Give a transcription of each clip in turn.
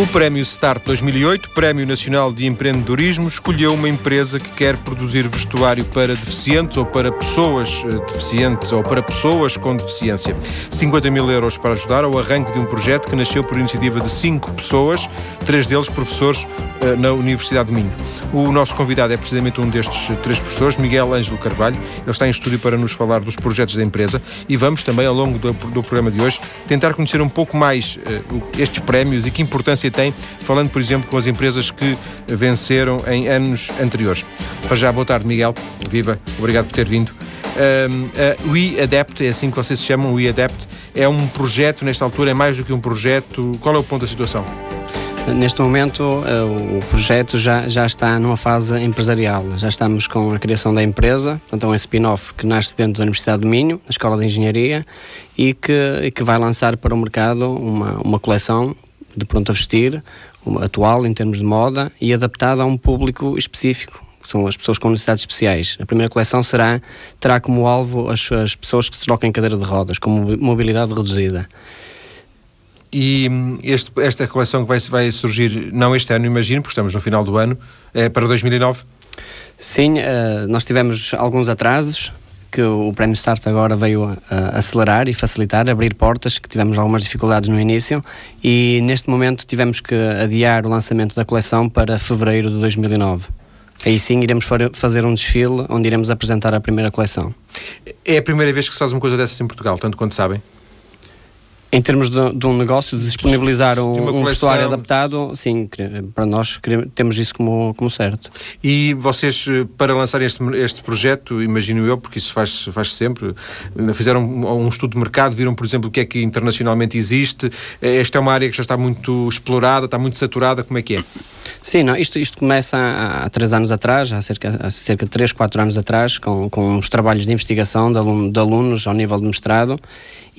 O Prémio Start 2008, Prémio Nacional de Empreendedorismo, escolheu uma empresa que quer produzir vestuário para deficientes ou para pessoas eh, deficientes ou para pessoas com deficiência. 50 mil euros para ajudar ao arranque de um projeto que nasceu por iniciativa de cinco pessoas, três deles professores eh, na Universidade de Minho. O nosso convidado é precisamente um destes três professores, Miguel Ângelo Carvalho. Ele está em estúdio para nos falar dos projetos da empresa e vamos também, ao longo do, programa de hoje, tentar conhecer um pouco mais uh, estes prémios e que importância tem, falando, por exemplo, com as empresas que venceram em anos anteriores. Para já, boa tarde, Miguel. Viva, obrigado por ter vindo. Um, uh, We Adapt, é assim que vocês se chamam, We Adapt, é um projeto, nesta altura, é mais do que um projeto. Qual é o ponto da situação? Neste momento, uh, o projeto já, já está numa fase empresarial. Já estamos com a criação da empresa, portanto, é um spin-off que nasce dentro da Universidade do Minho, na Escola de Engenharia, e que, e que vai lançar para o mercado uma, uma coleção de pronto a vestir, atual em termos de moda e adaptada a um público específico, que são as pessoas com necessidades especiais. A primeira coleção será, terá como alvo as, as pessoas que se deslocam em cadeira de rodas, com mobilidade reduzida. E hum, este, esta coleção que vai, vai surgir, não este ano, imagino, porque estamos no final do ano, é para 2009? Sim, uh, nós tivemos alguns atrasos, que o Prémio Start agora veio a, acelerar e facilitar, abrir portas, que tivemos algumas dificuldades no início e neste momento tivemos que adiar o lançamento da coleção para fevereiro de 2009. Aí sim iremos fazer um desfile onde iremos apresentar a primeira coleção. É a primeira vez que se faz uma coisa dessas em Portugal, tanto quanto sabem? Em termos de, de, um negócio, de disponibilizar um, um vestuário adaptado, sim, para nós temos isso como, como certo. E vocês, eh, para lançar este, este projeto, imagino eu, porque isso faz, faz sempre, eh, fizeram um, um estudo de mercado, viram, por exemplo, o que é que internacionalmente existe. Eh, esta é uma área que já está muito explorada, está muito saturada, como é que é? Sim, não, isto, isto começa há, há três anos atrás, há cerca, há cerca de três, quatro anos atrás, com, com os trabalhos de investigação de, aluno, de alunos ao nível de mestrado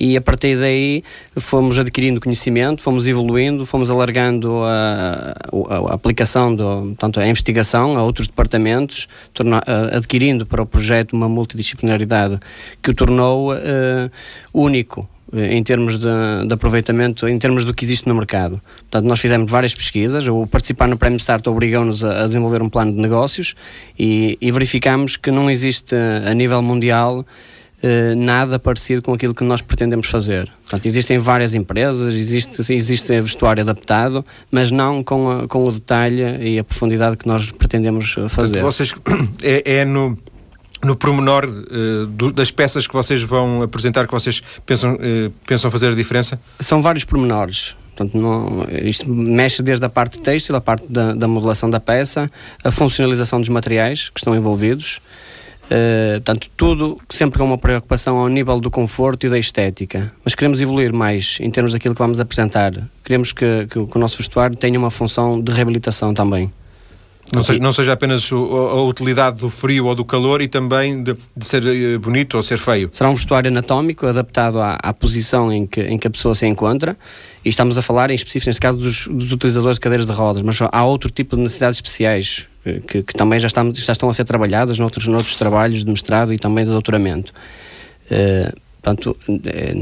e a partir daí fomos adquirindo conhecimento, fomos evoluindo, fomos alargando a, a, a aplicação, do, tanto a investigação a outros departamentos, torna, adquirindo para o projeto uma multidisciplinaridade que o tornou uh, único eh, em termos de, de, aproveitamento, em termos do que existe no mercado. Portanto, nós fizemos várias pesquisas, o participar no Prémio Start obrigou-nos a, a, desenvolver um plano de negócios e, e verificamos que não existe a nível mundial Uh, nada parecido com aquilo que nós pretendemos fazer. Portanto, existem várias empresas, existe, existe vestuário adaptado, mas não com, a, com o detalhe e a profundidade que nós pretendemos eh, fazer. Portanto, vocês, é, é no no pormenor uh, do, das peças que vocês vão apresentar que vocês pensam, uh, pensam fazer a diferença? São vários pormenores. Portanto, não, isto mexe desde a parte têxtil, a parte da, da modelação da peça, a funcionalização dos materiais que estão envolvidos, Uh, portanto, tudo sempre com uma preocupação ao nível do conforto e da estética. Mas queremos evoluir mais em termos daquilo que vamos apresentar. Queremos que, que, que o nosso vestuário tenha uma função de reabilitação também. Não seja, não seja apenas o, a utilidade do frio ou do calor e também de, de, ser eh, bonito ou ser feio. Será um vestuário anatómico adaptado à, à, posição em que, em que a pessoa se encontra e estamos a falar em específico, neste caso, dos, dos utilizadores de cadeiras de rodas, mas há outro tipo de necessidades especiais eh, que, que também já, já estão a ser trabalhadas noutros, noutros trabalhos de mestrado e também de doutoramento. Uh, Portanto,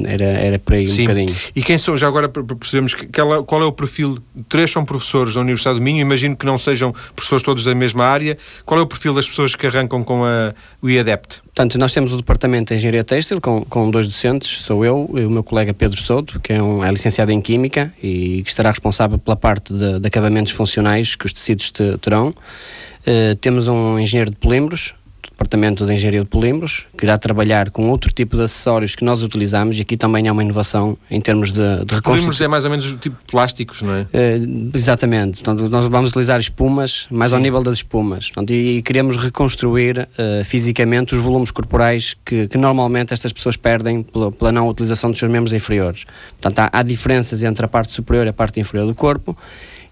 era, era por aí Sim. um bocadinho. E quem são, já agora percebemos, que, qual é o perfil? Três são professores da Universidade do Minho, imagino que não sejam professores todos da mesma área. Qual é o perfil das pessoas que arrancam com a, o IADEPT? Portanto, nós temos o Departamento de Engenharia Têxtil com, com dois docentes, sou eu e o meu colega Pedro Souto, que é, um, é licenciado em Química e que estará responsável pela parte de, de acabamentos funcionais que os tecidos te, terão. Uh, temos um engenheiro de polímeros, Departamento de Engenharia de Polímeros, que irá trabalhar com outro tipo de acessórios que nós utilizamos e aqui também há uma inovação em termos de, de reconstrução. Polímeros é mais ou menos tipo plásticos, não é? Uh, exatamente. Portanto, nós vamos utilizar espumas, mais Sim. ao nível das espumas. Portanto, e, e, queremos reconstruir uh, fisicamente os volumes corporais que, que normalmente estas pessoas perdem pela, pela, não utilização dos seus membros inferiores. Portanto, há, há diferenças entre a parte superior e a parte inferior do corpo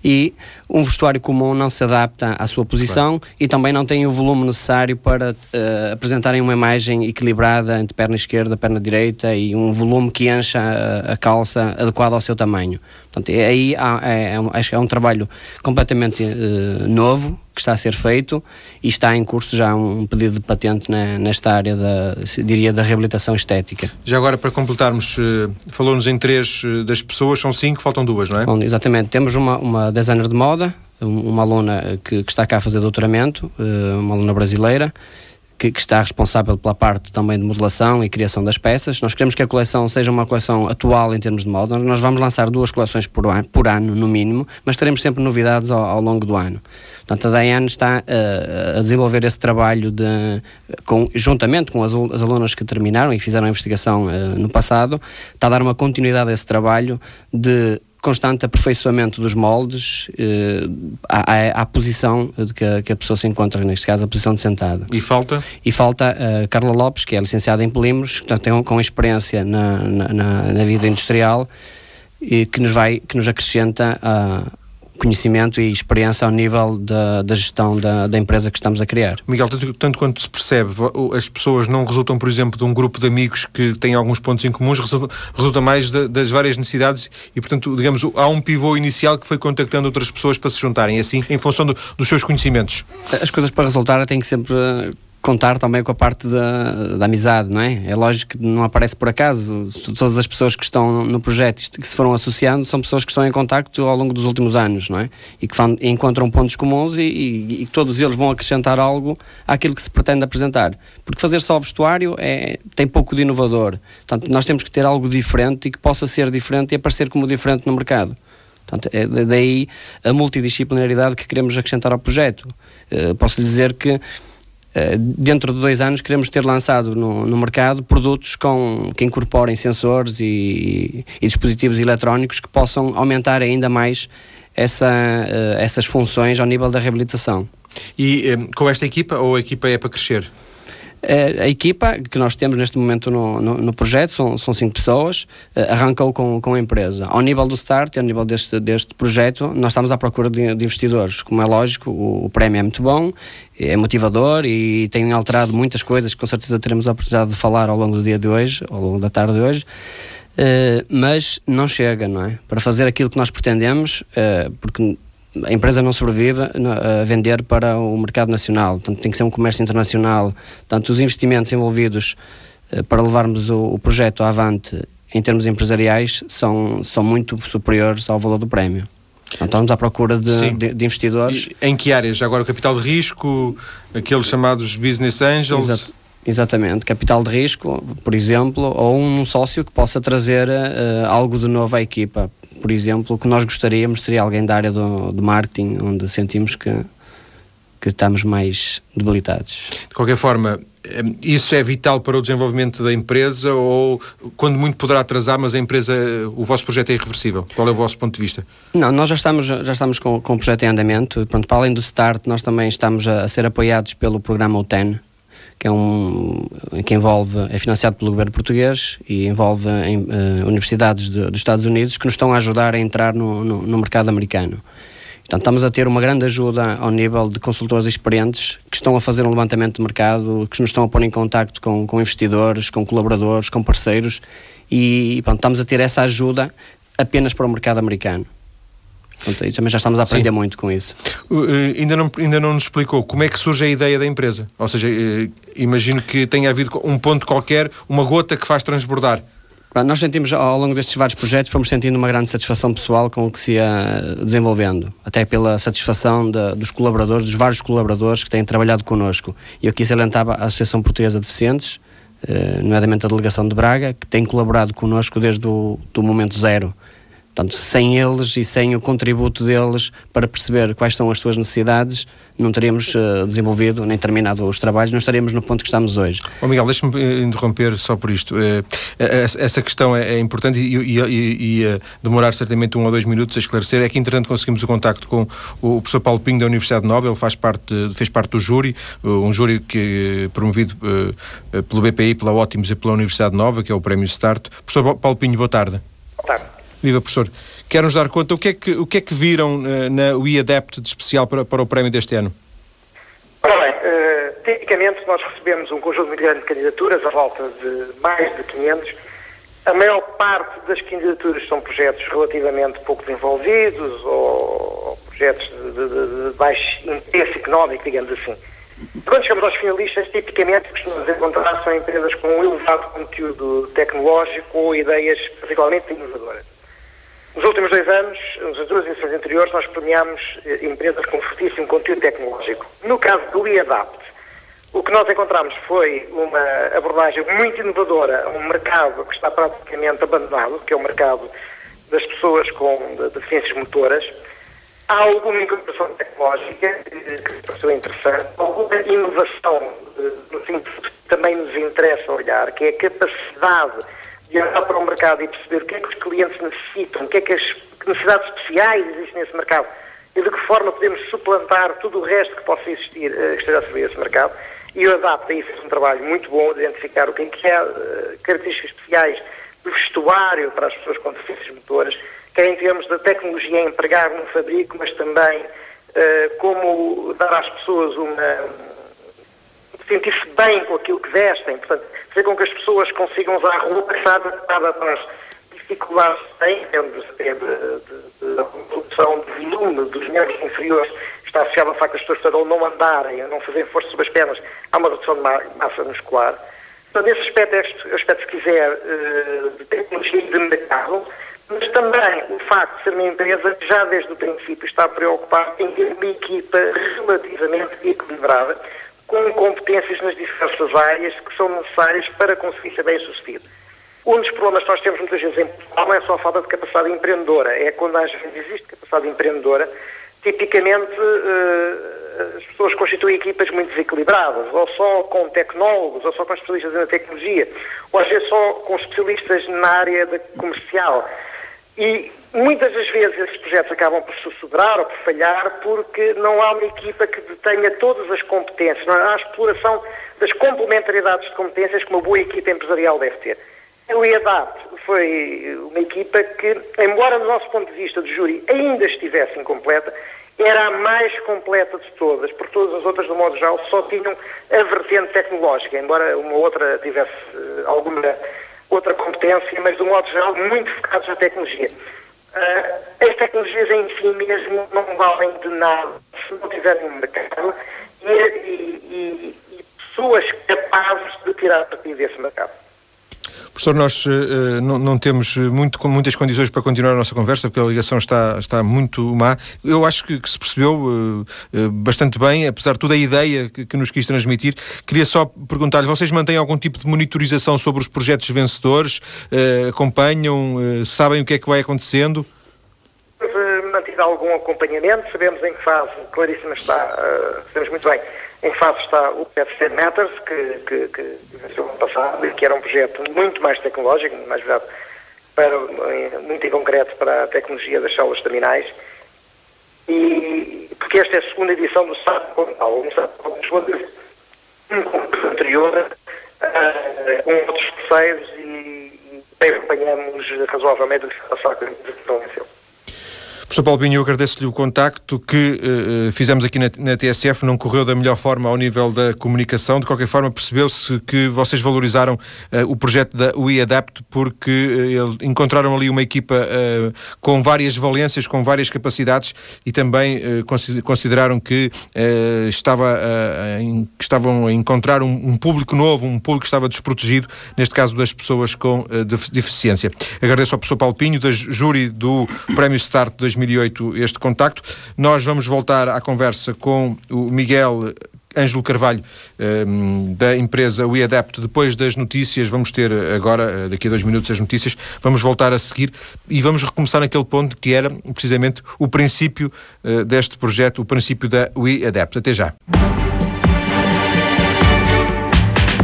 e um vestuário comum não se adapta à sua posição claro. e também não tem o volume necessário para uh, apresentarem uma imagem equilibrada entre perna esquerda, perna direita e um volume que encha a, a calça adequado ao seu tamanho. Portanto, aí há, é, é, um, acho que é um trabalho completamente uh, novo que está a ser feito e está em curso já um pedido de patente na, nesta área da, diria, da reabilitação estética. Já agora, para completarmos, uh, falou-nos em três das pessoas, são cinco, faltam duas, não é? Bom, exatamente. Temos uma, uma designer de moda, uma aluna que, que, está cá a fazer doutoramento, eh, uma aluna brasileira, que, que, está responsável pela parte também de modelação e criação das peças. Nós queremos que a coleção seja uma coleção atual em termos de moda. Nós vamos lançar duas coleções por ano, por ano no mínimo, mas teremos sempre novidades ao, ao longo do ano. Portanto, a Diane está uh, a desenvolver esse trabalho de, com, juntamente com as, as, alunas que terminaram e fizeram a investigação uh, no passado, está a dar uma continuidade a esse trabalho de constante aperfeiçoamento dos moldes eh, à, à, à, posição de que a, que a, pessoa se encontra, neste caso a posição de sentada. E falta? E falta uh, Carla Lopes, que é licenciada em polímeros, portanto tem com experiência na, na, na, vida industrial e que nos vai, que nos acrescenta a conhecimento e experiência ao nível da, da gestão da, da, empresa que estamos a criar. Miguel, tanto, tanto, quanto se percebe, as pessoas não resultam, por exemplo, de um grupo de amigos que têm alguns pontos em comuns, resulta, resulta mais de, das várias necessidades e, portanto, digamos, há um pivô inicial que foi contactando outras pessoas para se juntarem, assim, em função do, dos seus conhecimentos. As coisas para resultar têm que sempre contar também com a parte da, da, amizade, não é? É lógico que não aparece por acaso. Todas as pessoas que estão no projeto que se foram associando são pessoas que estão em contacto ao longo dos últimos anos, não é? E que encontram pontos comuns e, e, e, todos eles vão acrescentar algo àquilo que se pretende apresentar. Porque fazer só vestuário é, tem pouco de inovador. Portanto, nós temos que ter algo diferente e que possa ser diferente e aparecer como diferente no mercado. Portanto, é daí a multidisciplinaridade que queremos acrescentar ao projeto. Uh, posso lhe dizer que dentro de dois anos queremos ter lançado no, no mercado produtos com, que incorporem sensores e, e, dispositivos eletrónicos que possam aumentar ainda mais essa, uh, essas funções ao nível da reabilitação. E um, com esta equipa ou a equipa é para crescer? A, a equipa que nós temos neste momento no, no, no projeto são, são cinco pessoas, uh, arrancou com, com a empresa. Ao nível do start, ao nível deste, deste projeto, nós estamos à procura de, de investidores. Como é lógico, o, o, prémio é muito bom, é motivador e tem alterado muitas coisas que com certeza teremos a oportunidade de falar ao longo do dia de hoje, ao longo da tarde de hoje. Uh, mas não chega, não é? Para fazer aquilo que nós pretendemos, uh, porque a empresa não sobrevive a vender para o mercado nacional, portanto tem que ser um comércio internacional. Portanto, os investimentos envolvidos eh, para levarmos o, o projeto avante em termos empresariais são, são muito superiores ao valor do prémio. Então, estamos à procura de, de, de investidores. E em que áreas? Agora o capital de risco, aqueles chamados business angels? Exato. Exatamente, capital de risco, por exemplo, ou um sócio que possa trazer uh, algo de novo à equipa por exemplo, o que nós gostaríamos seria alguém da área do, do marketing, onde sentimos que, que estamos mais debilitados. De qualquer forma, eh, isso é vital para o desenvolvimento da empresa ou quando muito poderá atrasar, mas a empresa, o vosso projeto é irreversível? Qual é o vosso ponto de vista? Não, nós já estamos, já estamos com, com o projeto em andamento. Pronto, para além do START, nós também estamos a, a ser apoiados pelo programa UTEN, que é um que envolve é financiado pelo governo português e envolve em, uh, universidades de, dos Estados Unidos que nos estão a ajudar a entrar no, no, no, mercado americano. Portanto, estamos a ter uma grande ajuda ao nível de consultores experientes que estão a fazer um levantamento de mercado, que nos estão a pôr em contacto com, com investidores, com colaboradores, com parceiros e pronto, estamos a ter essa ajuda apenas para o mercado americano. Portanto, também já estamos a aprender Sim. muito com isso. Uh, ainda, não, ainda não nos explicou como é que surge a ideia da empresa. Ou seja, uh, imagino que tenha havido um ponto qualquer, uma gota que faz transbordar. Nós sentimos, ao longo destes vários projetos, fomos sentindo uma grande satisfação pessoal com o que se ia desenvolvendo, até pela satisfação de, dos colaboradores, dos vários colaboradores que têm trabalhado connosco. E aqui salientava a Associação Portuguesa de Deficientes, eh, nomeadamente a Delegação de Braga, que tem colaborado connosco desde o do momento zero Portanto, sem eles e sem o contributo deles para perceber quais são as suas necessidades, não teríamos uh, desenvolvido nem terminado os trabalhos, não estaríamos no ponto que estamos hoje. Oh Miguel, deixa-me eh, interromper só por isto. Uh, essa questão é, é importante e, e, e, e demorar certamente um ou dois minutos a esclarecer. É que, entretanto, conseguimos o contacto com o professor Paulo Pinho da Universidade Nova, ele faz parte, fez parte do júri, um júri que promovido uh, pelo BPI, pela Ótimos e pela Universidade Nova, que é o Prémio Start. Professor Paulo Pinho, boa tarde. Boa tarde. Viva, professor. Quer-nos dar conta o que é que, o que, é que viram uh, na WeAdapt de especial para, para o prémio deste ano? Ora bem, uh, tipicamente nós recebemos um conjunto muito grande de candidaturas, a volta de mais de 500. A maior parte das candidaturas são projetos relativamente pouco desenvolvidos ou projetos de, de, de baixo interesse económico, digamos assim. Quando chegamos aos finalistas, tipicamente costumamos encontrar são empresas com um elevado conteúdo tecnológico ou ideias particularmente inovadoras. Nos últimos dois anos, nas duas edições anteriores, nós premiámos eh, empresas com fortíssimo conteúdo tecnológico. No caso do IADAPT, o que nós encontramos foi uma abordagem muito inovadora a um mercado que está praticamente abandonado, que é o mercado das pessoas com deficiências motoras, Há alguma incorporação tecnológica que pareceu interessante, alguma inovação, no fim, também nos interessa olhar, que é a capacidade de olhar para o mercado e perceber o que é que os clientes necessitam, o que é que as que necessidades especiais existem nesse mercado e de que forma podemos suplantar tudo o resto que possa existir, uh, que esteja a servir esse mercado. E o ADAPT aí fez um trabalho muito bom de identificar o que é que é uh, características especiais do vestuário para as pessoas com deficiências motoras, quer em termos da tecnologia a empregar no fabrico, mas também uh, como dar às pessoas uma. Sentir-se bem com aquilo que vestem, portanto, fazer com que as pessoas consigam usar a roupa que está adaptada para as dificuldades que têm, em termos de, de, de, produção de volume dos membros inferiores, está associado ao facto das pessoas ao não andarem, a não fazerem força sobre as pernas, há uma redução de massa muscular. Portanto, esse aspecto é aspecto, se quiser, eh, de tecnologia e de mercado, mas também o facto de ser uma empresa que já desde o princípio está preocupada em ter uma equipa relativamente equilibrada, com competências nas diversas áreas que são necessárias para conseguir ser bem sucedido. Um dos problemas que nós temos muitas vezes em Portugal não é só a falta de capacidade empreendedora, é quando às vezes existe capacidade empreendedora, tipicamente uh, as pessoas constituem equipas muito desequilibradas, ou só com tecnólogos, ou só com especialistas na tecnologia, ou às vezes só com especialistas na área comercial. E muitas das vezes esses projetos acabam por sobrar ou por falhar porque não há uma equipa que detenha todas as competências, não há a exploração das complementariedades de competências que uma boa equipa empresarial deve ter. O IADAP foi uma equipa que, embora do nosso ponto de vista de júri ainda estivesse incompleta, era a mais completa de todas, porque todas as outras, do modo geral, só tinham a vertente tecnológica, embora uma outra tivesse uh, alguma outra competência, mas, de um modo geral, muito focados na tecnologia. Uh, as tecnologias em si mesmo não valem de nada se não tiverem um mercado e, e, e, e pessoas capazes de tirar partido desse mercado. Professor, nós uh, não, não, temos muito, muitas condições para continuar a nossa conversa, porque a ligação está, está muito má. Eu acho que, que se percebeu uh, uh, bastante bem, apesar de toda a ideia que, que nos quis transmitir. Queria só perguntar-lhe, vocês mantêm algum tipo de monitorização sobre os projetos vencedores? acompanham? sabem o que é que vai acontecendo? Mantido algum acompanhamento, sabemos em que fase claríssima está, sabemos muito bem em fase está o PFC Matters, que, que, que venceu ano passado e que era um projeto muito mais tecnológico, mais virado para, muito em concreto para a tecnologia das células terminais. E porque esta é a segunda edição do SAP Portal, um SAP um anterior, uh, com outros parceiros e, e acompanhamos razoavelmente o que se passar com a venceu. Professor Paulo eu agradeço-lhe o contacto que uh, fizemos aqui na, na, TSF, não correu da melhor forma ao nível da comunicação, de qualquer forma percebeu-se que vocês valorizaram uh, o projeto da WeAdapt porque uh, encontraram ali uma equipa com várias valências, com várias capacidades e também consideraram que, estava, em, que estavam a encontrar um, um, público novo, um público que estava desprotegido, neste caso das pessoas com deficiência. Agradeço ao professor Paulo Pinho, da júri do Prémio Start 2020 2008 este contacto. Nós vamos voltar à conversa com o Miguel Ângelo Carvalho, um, da empresa WeAdapt, depois das notícias, vamos ter agora, eh, daqui a dois minutos, as notícias, vamos voltar a seguir e vamos recomeçar naquele ponto que era precisamente o princípio uh, deste projeto, o princípio da WeAdapt. Até já.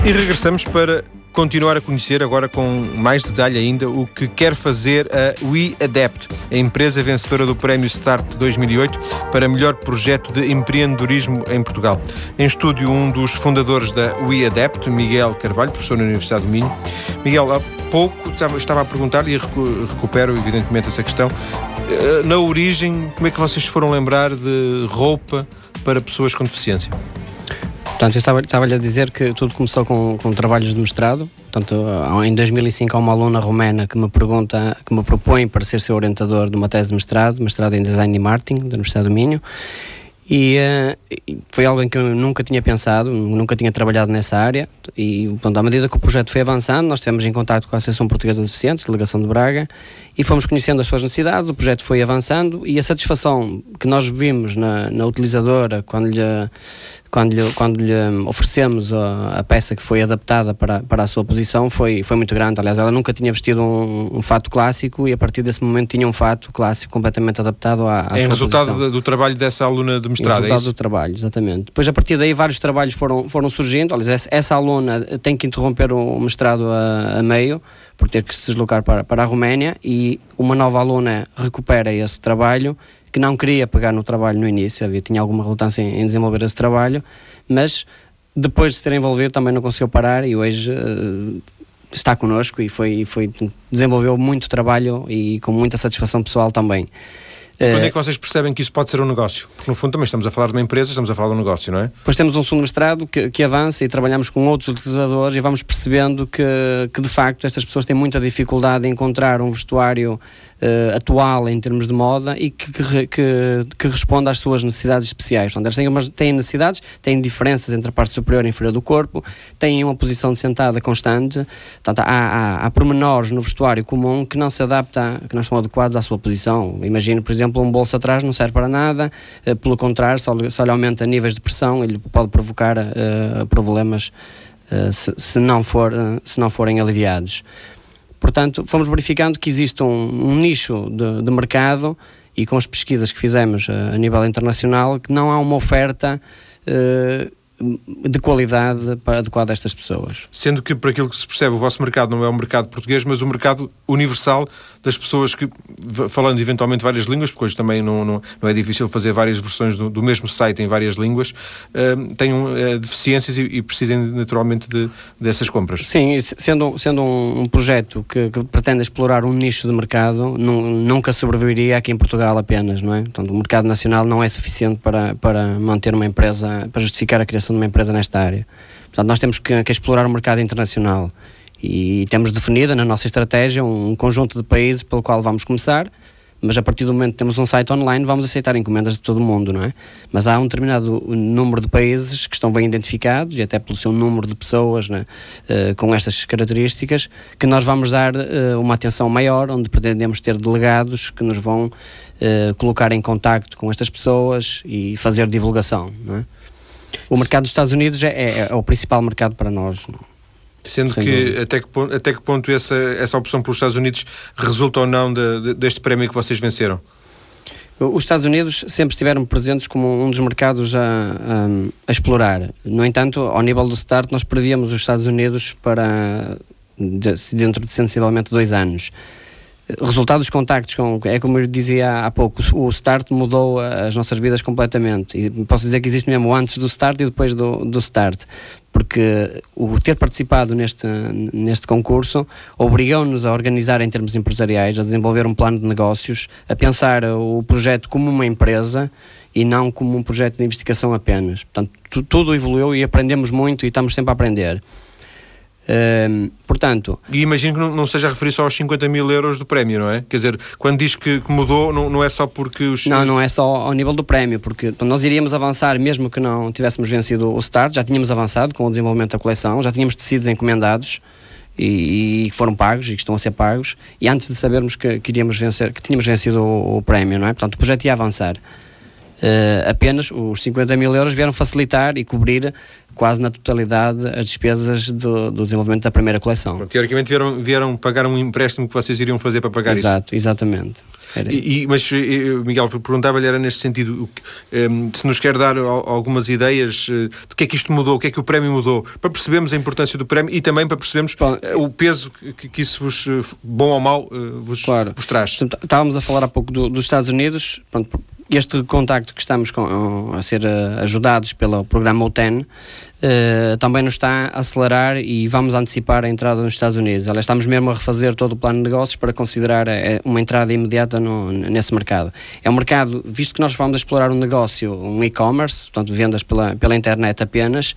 E regressamos para continuar a conhecer agora com mais detalhe ainda o que quer fazer a WeAdapt, a empresa vencedora do Prémio Start 2008 para melhor projeto de empreendedorismo em Portugal. Em estúdio, um dos fundadores da WeAdapt, Miguel Carvalho, professor na Universidade do Minho. Miguel, há pouco estava, a perguntar e recupero evidentemente essa questão. Eh, na origem, como é que vocês foram lembrar de roupa para pessoas com deficiência? Portanto, eu estava, estava a dizer que tudo começou com, com trabalhos de mestrado. Portanto, em 2005 há uma aluna romena que me pergunta, que me propõe para ser seu orientador de uma tese de mestrado, mestrado em Design e Marketing da Universidade do Minho. E uh, foi algo em que eu nunca tinha pensado, nunca tinha trabalhado nessa área. E pronto, à medida que o projeto foi avançando, nós estivemos em contato com a Associação Portuguesa de Deficientes, delegação de Braga, e fomos conhecendo as suas necessidades. O projeto foi avançando e a satisfação que nós vimos na, na utilizadora quando lhe quando lhe, quando lhe oferecemos a, a, peça que foi adaptada para, para a sua posição foi, foi muito grande. Aliás, ela nunca tinha vestido um, um fato clássico e a partir desse momento tinha um fato clássico completamente adaptado à, à é sua resultado posição. do trabalho dessa aluna de mestrado, é resultado é do trabalho, exatamente. Depois, a partir daí, vários trabalhos foram, foram surgindo. Aliás, essa, essa aluna tem que interromper o mestrado a, a meio por ter que se deslocar para, para a Roménia e uma nova aluna recupera esse trabalho que não queria pegar no trabalho no início, havia, tinha alguma relutância em, em desenvolver esse trabalho, mas depois de se ter envolvido também não conseguiu parar e hoje uh, está connosco e foi, foi, desenvolveu muito trabalho e com muita satisfação pessoal também. Quando é eh, que vocês percebem que isso pode ser um negócio? Porque no fundo também estamos a falar de uma empresa, estamos a falar de um negócio, não é? Pois temos um segundo mestrado que, que avança e trabalhamos com outros utilizadores e vamos percebendo que, que de facto estas pessoas têm muita dificuldade em encontrar um vestuário uh, atual em termos de moda e que, que, que, que responda às suas necessidades especiais. Portanto, eles têm, umas, têm necessidades, têm diferenças entre a parte superior e inferior do corpo, têm uma posição de sentada constante, portanto, há, há, há pormenores no vestuário comum que não se adapta, que não são adequados à sua posição. Imagino, por exemplo, um bolso atrás não serve para nada, uh, pelo contrário, só, só lhe aumenta níveis de pressão, ele pode provocar uh, problemas se, se, não for, se não forem aliviados. Portanto, fomos verificando que existe um, um nicho de, de, mercado e com as pesquisas que fizemos a, eh, a nível internacional que não há uma oferta uh, de qualidade para adequada a estas pessoas. Sendo que, por aquilo que se percebe, o vosso mercado não é um mercado português, mas um mercado universal das pessoas que, falando eventualmente várias línguas, porque hoje também não, não, não é difícil fazer várias versões do, do mesmo site em várias línguas, uh, tenham uh, deficiências e, e, precisem naturalmente de, dessas compras. Sim, sendo, sendo um, projeto que, que, pretende explorar um nicho de mercado, nunca sobreviveria aqui em Portugal apenas, não é? Portanto, o mercado nacional não é suficiente para, para manter uma empresa, para justificar a criação de uma empresa nesta área. Portanto, nós temos que, que explorar o mercado internacional e temos definido na nossa estratégia um conjunto de países pelo qual vamos começar, mas a partir do momento que temos um site online vamos aceitar encomendas de todo o mundo, não é? Mas há um determinado número de países que estão bem identificados e até pelo seu número de pessoas né, uh, com estas características que nós vamos dar uh, uma atenção maior, onde pretendemos ter delegados que nos vão uh, colocar em contacto com estas pessoas e fazer divulgação, não é? O mercado dos Estados Unidos é, é, é o principal mercado para nós. Sendo que até que, ponto, até que ponto essa, essa opção pelos Estados Unidos resulta ou não de, de, deste prémio que vocês venceram? Os Estados Unidos sempre estiveram presentes como um dos mercados a, a, a, explorar. No entanto, ao nível do START, nós prevíamos os Estados Unidos para dentro de sensivelmente dois anos. Resultado dos contactos com, é como eu dizia há pouco, o Start mudou as nossas vidas completamente. E posso dizer que existe mesmo antes do Start e depois do, do Start. Porque o ter participado neste, neste concurso obrigou-nos a organizar em termos empresariais, a desenvolver um plano de negócios, a pensar o projeto como uma empresa e não como um projeto de investigação apenas. Portanto, tudo evoluiu e aprendemos muito e estamos sempre a aprender portanto... E imagino que não, não seja referir só aos 50 mil euros do prémio, não é? Quer dizer, quando diz que, que mudou, não, não é só porque os... Não, não é só ao nível do prémio, porque nós iríamos avançar mesmo que não tivéssemos vencido o start, já tínhamos avançado com o desenvolvimento da coleção, já tínhamos tecidos encomendados e, que foram pagos e que estão a ser pagos, e antes de sabermos que, que vencer, que tínhamos vencido o, o prémio, não é? Portanto, o projeto ia avançar. Uh, apenas os 50 mil euros vieram facilitar e cobrir quase na totalidade as despesas do, do desenvolvimento da primeira coleção. teoricamente vieram, vieram pagar um empréstimo que vocês iriam fazer para pagar Exato, isso. Exatamente, e, e, mas, Miguel, perguntava-lhe era neste sentido, um, se nos quer dar algumas ideias do que é que isto mudou, o que é que o prémio mudou, para percebermos a importância do prémio e também para percebermos bom, o peso que, que, isso vos, bom ou mau, vos, claro. vos traz. Estávamos a falar há pouco do, dos Estados Unidos, pronto, este contacto que estamos com, a ser uh, ajudados pelo programa OTEN uh, também nos está a acelerar e vamos antecipar a entrada nos Estados Unidos. Aliás, estamos mesmo a refazer todo o plano de negócios para considerar uh, uma entrada imediata no, nesse mercado. É um mercado, visto que nós vamos explorar um negócio, um e-commerce, portanto, vendas pela, pela internet apenas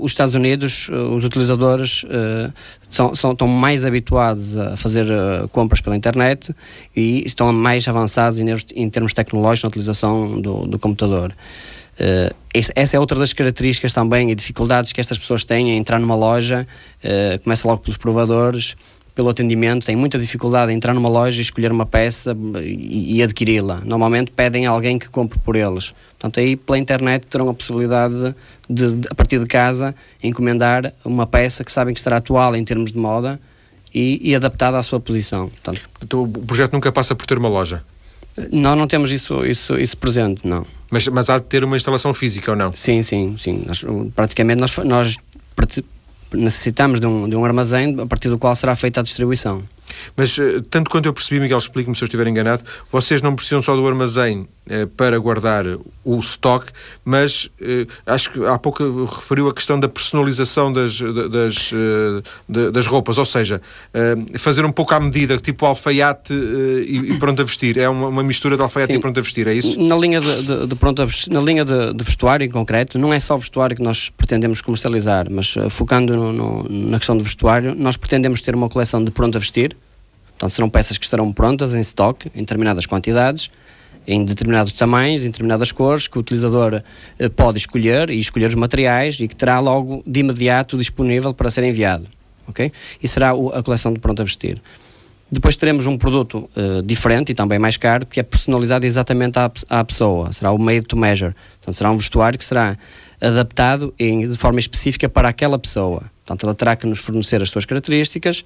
os Estados Unidos, eh, os utilizadores uh, são, são, estão mais habituados a fazer uh, compras pela internet e estão mais avançados em, em termos tecnológicos na utilização do, do computador. Uh, essa é outra das características também e dificuldades que estas pessoas têm em entrar numa loja, começa logo pelos provadores, pelo atendimento, têm muita dificuldade em entrar numa loja e escolher uma peça e, e adquiri-la. Normalmente pedem a alguém que compre por eles. Portanto, aí pela internet terão a possibilidade de, de, a partir de casa, encomendar uma peça que sabem que estará atual em termos de moda e, e adaptada à sua posição. Portanto, então, o projeto nunca passa por ter uma loja? Não, não temos isso, isso, isso presente, não. Mas, mas há de ter uma instalação física ou não? Sim, sim, sim. Nós, praticamente nós, nós necessitamos de um, de um armazém a partir do qual será feita a distribuição. Mas, eh, tanto quanto eu percebi, Miguel, explique-me se eu estiver enganado, vocês não precisam só do armazém eh, para guardar o estoque, mas eh, acho que há pouco referiu a questão da personalização das, das, eh, das roupas, ou seja, eh, fazer um pouco à medida, tipo alfaiate e, e, pronto a vestir. É uma, uma mistura de alfaiate Sim. e pronto a vestir, é isso? Na linha de, de, de pronto a na linha de, de, vestuário em concreto, não é só vestuário que nós pretendemos comercializar, mas focando no, no, na questão de vestuário, nós pretendemos ter uma coleção de pronto a vestir Portanto, serão peças que estarão prontas em stock, em determinadas quantidades, em determinados tamanhos, em determinadas cores, que o utilizador eh, pode escolher e escolher os materiais e que terá logo de imediato disponível para ser enviado. ok? E será a coleção de pronto a vestir. Depois teremos um produto uh, diferente e também mais caro, que é personalizado exatamente à, à, pessoa. Será o made to measure. Portanto, será um vestuário que será adaptado em, de forma específica para aquela pessoa. Portanto, ela terá que nos fornecer as suas características,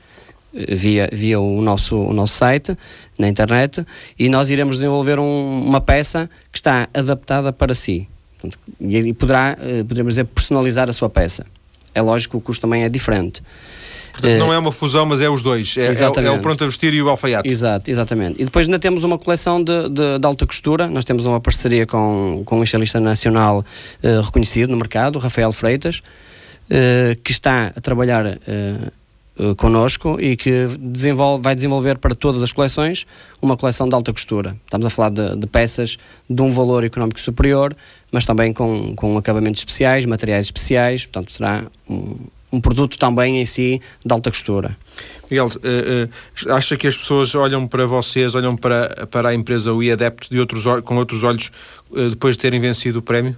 via, via o, nosso, o nosso site na internet e nós iremos desenvolver um, uma peça que está adaptada para si Portanto, e, poderá, eh, poderemos dizer, personalizar a sua peça. É lógico que o custo também é diferente. Portanto, não é uma fusão, mas é os dois. É, é, é, o pronto a vestir e o alfaiate. Exato, exatamente. E depois ainda temos uma coleção de, de, de alta costura. Nós temos uma parceria com, com um estilista nacional uh, reconhecido no mercado, Rafael Freitas, que está a trabalhar uh, connosco e que desenvolve, vai desenvolver para todas as coleções uma coleção de alta costura. Estamos a falar de, de peças de um valor económico superior, mas também com, com acabamentos especiais, materiais especiais, portanto será um, um produto também em si de alta costura. Miguel, uh, uh, acha que as pessoas olham para vocês, olham para, para a empresa WeAdept de outros, com outros olhos uh, depois de terem vencido o prémio?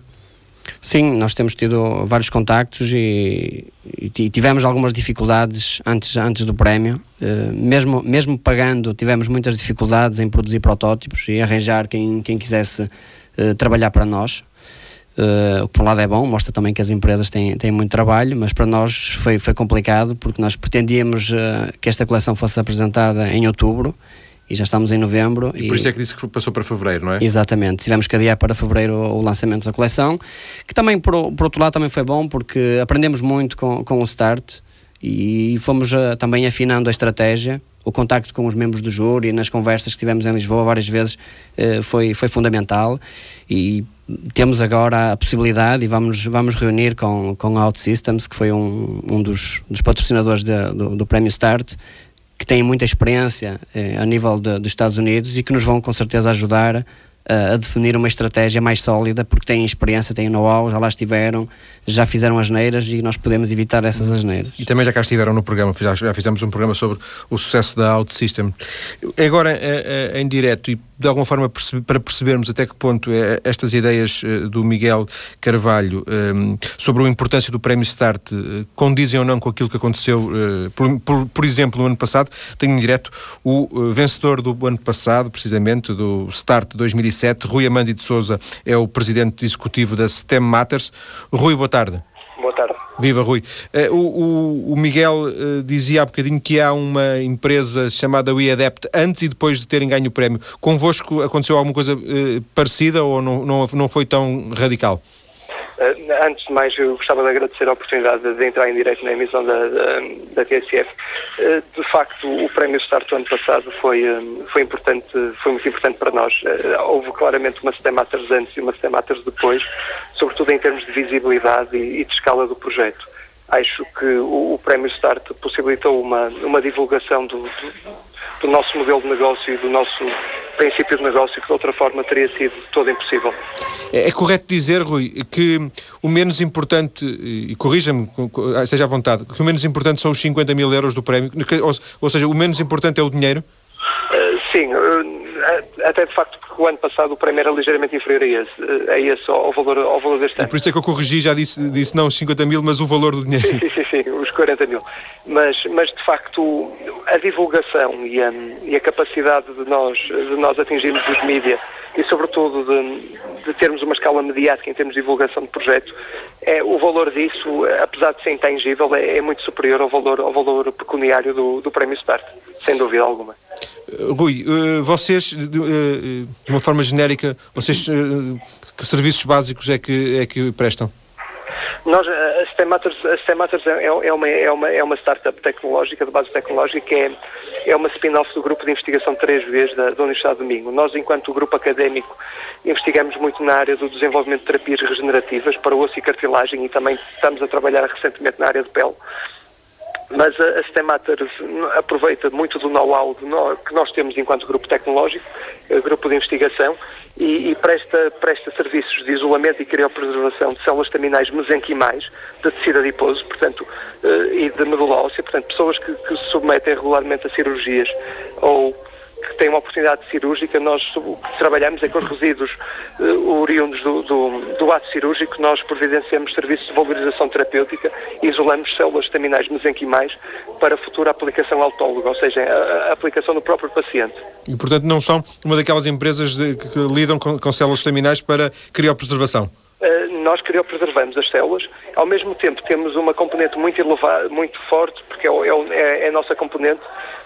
Sim, nós temos tido vários contactos e, e tivemos algumas dificuldades antes, antes do prémio. Uh, mesmo, mesmo pagando, tivemos muitas dificuldades em produzir protótipos e arranjar quem, quem quisesse uh, trabalhar para nós. Uh, o que por um lado é bom, mostra também que as empresas têm, têm muito trabalho, mas para nós foi, foi complicado porque nós pretendíamos que esta coleção fosse apresentada em outubro e já estamos em novembro. E, e por isso é que disse que passou para fevereiro, não é? Exatamente, tivemos que adiar para fevereiro o lançamento da coleção, que também, por, por outro lado, também foi bom porque aprendemos muito com, com o Start e fomos uh, também afinando a estratégia. O contacto com os membros do júri, nas conversas que tivemos em Lisboa várias vezes, uh, foi, foi fundamental e temos agora a possibilidade e vamos, vamos reunir com, com a OutSystems, que foi um, um dos, dos patrocinadores de, do, do Prémio Start, que têm muita experiência eh, a nível de, dos Estados Unidos e que nos vão com certeza ajudar a definir uma estratégia mais sólida, porque têm experiência, têm know-how, já lá estiveram, já fizeram asneiras e nós podemos evitar essas asneiras. E também já cá estiveram no programa, já, fizemos um programa sobre o sucesso da OutSystem. Agora, eh, eh, em direto, e de alguma forma para percebermos até que ponto estas ideias do Miguel Carvalho sobre a importância do Prémio Start condizem ou não com aquilo que aconteceu, por, exemplo, no ano passado, tenho em direto o vencedor do ano passado, precisamente, do Start 2007, 2007. Rui Amandi de Souza é o presidente executivo da STEM Matters. Rui, boa tarde. Boa tarde. Viva, Rui. Uh, o, o, Miguel uh, dizia há bocadinho que há uma empresa chamada WeAdept antes e depois de terem ganho o prémio. Convosco aconteceu alguma coisa uh, parecida ou não, não, não foi tão radical? Uh, antes de mais, eu gostava de agradecer a oportunidade de entrar em direto na emissão da, da, da TSF. Uh, de facto, o Prémio Start do ano passado foi, um, foi, importante, foi muito importante para nós. Houve claramente uma Stematers antes e uma Stematers depois, sobretudo em termos de visibilidade e, e de escala do projeto. Acho que o, o Prémio Start possibilitou uma, uma divulgação do, do nosso modelo de negócio e do nosso princípio de negócio que de outra forma teria sido todo impossível. É, é correto dizer, Rui, que o menos importante, e corrija-me, esteja à vontade, que o menos importante são os 50 mil euros do prémio, ou, ou seja, o menos importante é o dinheiro? Uh, sim, uh, até de facto porque o ano passado o prémio era ligeiramente inferior a esse, a esse ao, valor, ao valor deste ano. por isso é que eu corrigi, já disse, disse não 50 mil, mas o valor do dinheiro. Sim, sim, sim, sim os 40 mil. Mas, mas de facto a divulgação e a, e a capacidade de nós, de nós atingirmos os mídias e sobretudo de, de, termos uma escala mediática em termos de divulgação de projeto, é, o valor disso, apesar de ser intangível, é, é muito superior ao valor, ao valor pecuniário do, do Prémio Start, sem dúvida alguma. Rui, eh, vocês, eh, de uma forma genérica, vocês eh, que serviços básicos é que, é que prestam? Nós, a Stematters, a é, é, uma, é, uma, é uma startup tecnológica, de base tecnológica, é, é uma spin-off do grupo de investigação 3Vs da, da Universidade de Domingo. Nós, enquanto grupo académico, investigamos muito na área do desenvolvimento de terapias regenerativas para osso e cartilagem e também estamos a trabalhar recentemente na área de pele mas a, a Stematter aproveita muito do know-how que nós temos enquanto grupo tecnológico, eh, grupo de investigação, e, e, presta, presta serviços de isolamento e criopreservação de células terminais mesenquimais, de tecido adiposo, portanto, uh, e de medula óssea, portanto, pessoas que, que se submetem regularmente a cirurgias ou que têm uma oportunidade cirúrgica, nós o que trabalhamos é com os resíduos uh, oriundos do, do, do, ato cirúrgico, nós providenciamos serviços de valorização terapêutica e isolamos células terminais mesenquimais para futura aplicação autóloga, ou seja, a, a, aplicação no próprio paciente. E, portanto, não são uma daquelas empresas de, que, lidam com, com células terminais para criopreservação? Uh, nós criopreservamos as células, ao mesmo tempo temos uma componente muito elevada, muito forte, porque é, é, é a nossa componente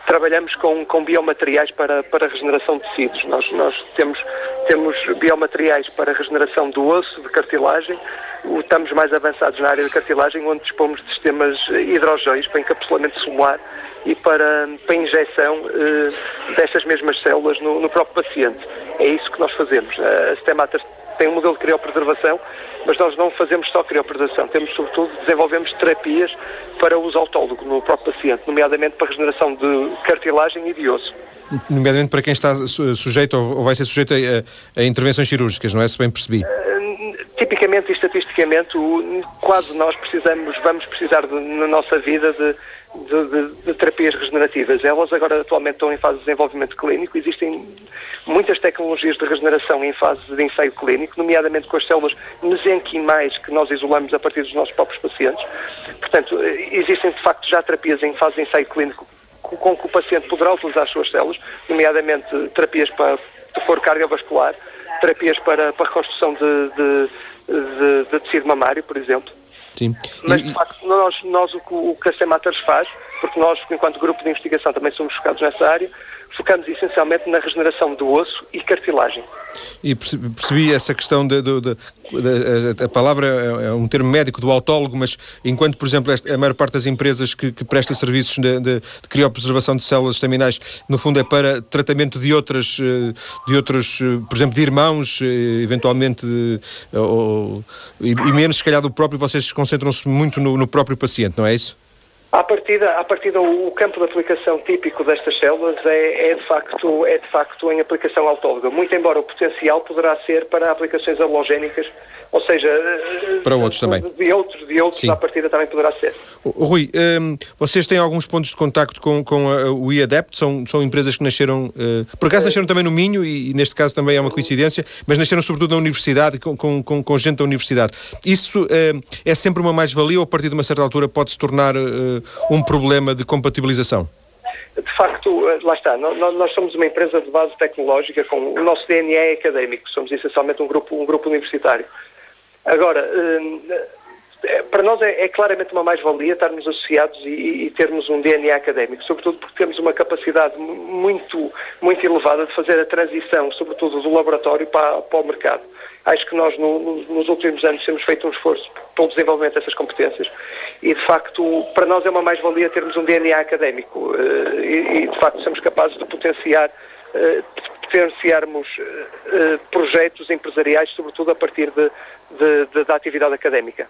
trabalhamos com, com biomateriais para, para regeneração de tecidos. Nós, nós temos, temos biomateriais para regeneração do osso, de cartilagem, estamos mais avançados na área de cartilagem, onde dispomos de sistemas hidrogéis para encapsulamento celular e para, para injeção eh, dessas mesmas células no, no, próprio paciente. É isso que nós fazemos. A Stemata tem um modelo de criopreservação mas nós não fazemos só criopreservação, temos sobretudo, desenvolvemos terapias para uso autólogo no próprio paciente, nomeadamente para regeneração de cartilagem e de osso. Nomeadamente para quem está sujeito ou vai ser sujeito a, a intervenções cirúrgicas, não é? Se bem percebi. Uh, tipicamente e estatisticamente, quase nós precisamos, vamos precisar de, na nossa vida de de, de, de, terapias regenerativas. Elas agora atualmente estão em fase de desenvolvimento clínico. Existem muitas tecnologias de regeneração em fase de ensaio clínico, nomeadamente com as células mesenquimais que nós isolamos a partir dos nossos próprios pacientes. Portanto, existem de facto já terapias em fase de ensaio clínico com que o paciente poderá utilizar as suas células, nomeadamente terapias para foro cardiovascular, terapias para, para reconstrução de, de, de, de tecido mamário, por exemplo. Sim. Mas, de facto, nós, nós o, que, o que a Sematters faz, porque nós, enquanto grupo de investigação, também somos focados nessa área, focamos essencialmente na regeneração do osso e cartilagem. E percebi essa questão da a palavra é, é um termo médico do autólogo, mas enquanto, por exemplo, a maior parte das empresas que, que presta serviços de, de, de criopreservação de células estaminais, no fundo é para tratamento de outras, eh, de outros, eh, por exemplo, de irmãos, eh, eventualmente, ou, e, e, menos, se calhar, do próprio, vocês concentram-se muito no, no próprio paciente, não é isso? À partida, à partida o, campo de aplicação típico destas células é, é, de facto, é de facto em aplicação autóloga, muito embora o potencial poderá ser para aplicações halogénicas ou seja, para outros de, também. De outros, de outros à partida também poderá ser. Rui, um, vocês têm alguns pontos de contacto com, com a, o IADEPT? São, são empresas que nasceram, uh, por acaso nasceram também no Minho, e, e, neste caso também é uma coincidência, mas nasceram sobretudo na universidade, com, com, com, com gente da universidade. Isso uh, é sempre uma mais-valia ou a partir de uma certa altura pode se tornar uh, um problema de compatibilização? de facto, eh, lá está, nós, somos uma empresa de base tecnológica, com o nosso DNA é académico, somos essencialmente um grupo, um grupo universitário. Agora, hum, é, para nós é, é, claramente uma mais-valia estarmos associados e, termos um DNA académico, sobretudo porque temos uma capacidade muito, muito elevada de fazer a transição, sobretudo do laboratório para, para o mercado. Acho que nós, no, no, nos últimos anos, temos feito um esforço pelo desenvolvimento dessas competências e, de facto, para nós é uma mais-valia termos um DNA académico eh, e, e, de facto, somos capazes de potenciar eh, potenciarmos uh, projetos empresariais, sobretudo a partir de, de, de, da atividade académica.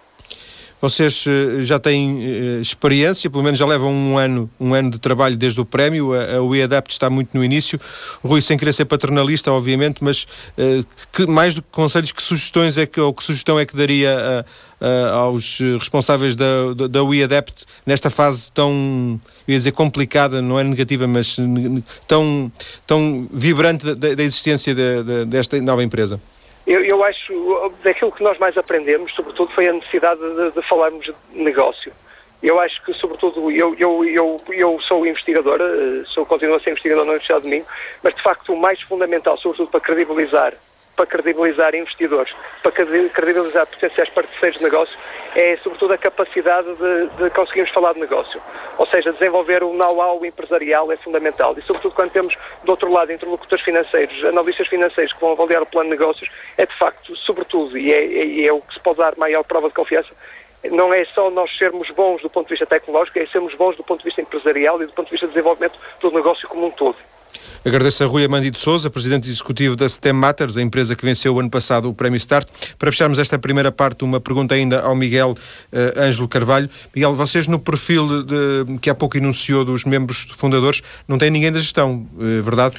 Vocês já têm experiência, pelo menos já levam um ano, um ano de trabalho desde o prémio, a, a UEADAPT está muito no início. Rui, sem querer ser paternalista, obviamente, mas uh, que, mais do que conselhos, que sugestões é que, ou que sugestão é que daria uh, aos responsáveis da, da, da UEADAPT nesta fase tão, eu ia dizer complicada, não é negativa, mas tão, tão vibrante da, da existência de, de, desta nova empresa? Eu, eu, acho, daquilo que nós mais aprendemos, sobretudo, foi a necessidade de, de falarmos de negócio. Eu acho que, sobretudo, eu, eu, eu, eu sou investigadora, sou, continuo a ser investigador na Universidade de Minho, mas, de facto, o mais fundamental, sobretudo para credibilizar para credibilizar investidores, para credibilizar potenciais parceiros de negócio, é sobretudo a capacidade de, de conseguirmos falar de negócio. Ou seja, desenvolver o know-how empresarial é fundamental. E sobretudo quando temos, do outro lado, interlocutores financeiros, analistas financeiros que vão avaliar o plano de negócios, é de facto, sobretudo, e é, é, é o que se pode dar maior prova de confiança, não é só nós sermos bons do ponto de vista tecnológico, é sermos bons do ponto de vista empresarial e do ponto de vista de desenvolvimento do negócio como um todo. Agradeço a Rui Amandi de Souza, presidente executivo da STEM Matters, a empresa que venceu o ano passado o Prémio Start. Para fecharmos esta primeira parte, uma pergunta ainda ao Miguel uh, Ângelo Carvalho. Miguel, vocês no perfil de, que há pouco enunciou dos membros fundadores, não tem ninguém da gestão, uh, verdade?